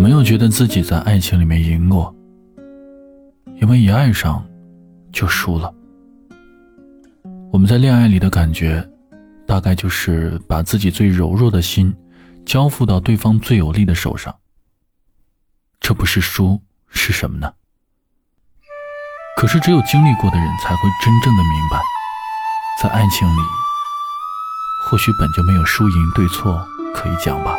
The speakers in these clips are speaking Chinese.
没有觉得自己在爱情里面赢过，因为一爱上就输了。我们在恋爱里的感觉，大概就是把自己最柔弱的心交付到对方最有力的手上。这不是输是什么呢？可是只有经历过的人才会真正的明白，在爱情里，或许本就没有输赢对错可以讲吧。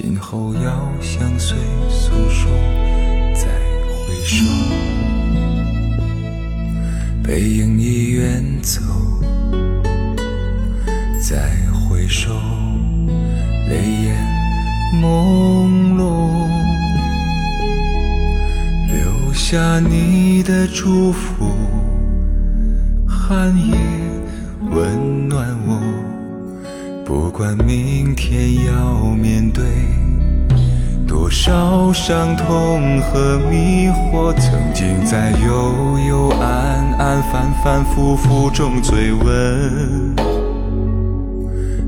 今后要相随诉说。再回首，背影已远走，再回首，泪眼朦胧，留下你的祝福，寒夜温暖我，不管明天要面对。多少伤痛和迷惑，曾经在幽幽暗暗、反反复复中追问，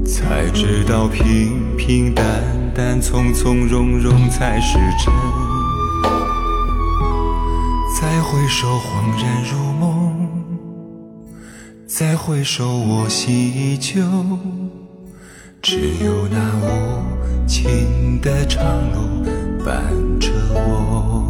才知道平平淡淡、从从容容才是真。再回首，恍然如梦；再回首，我心依旧。只有那无尽的长路伴着我。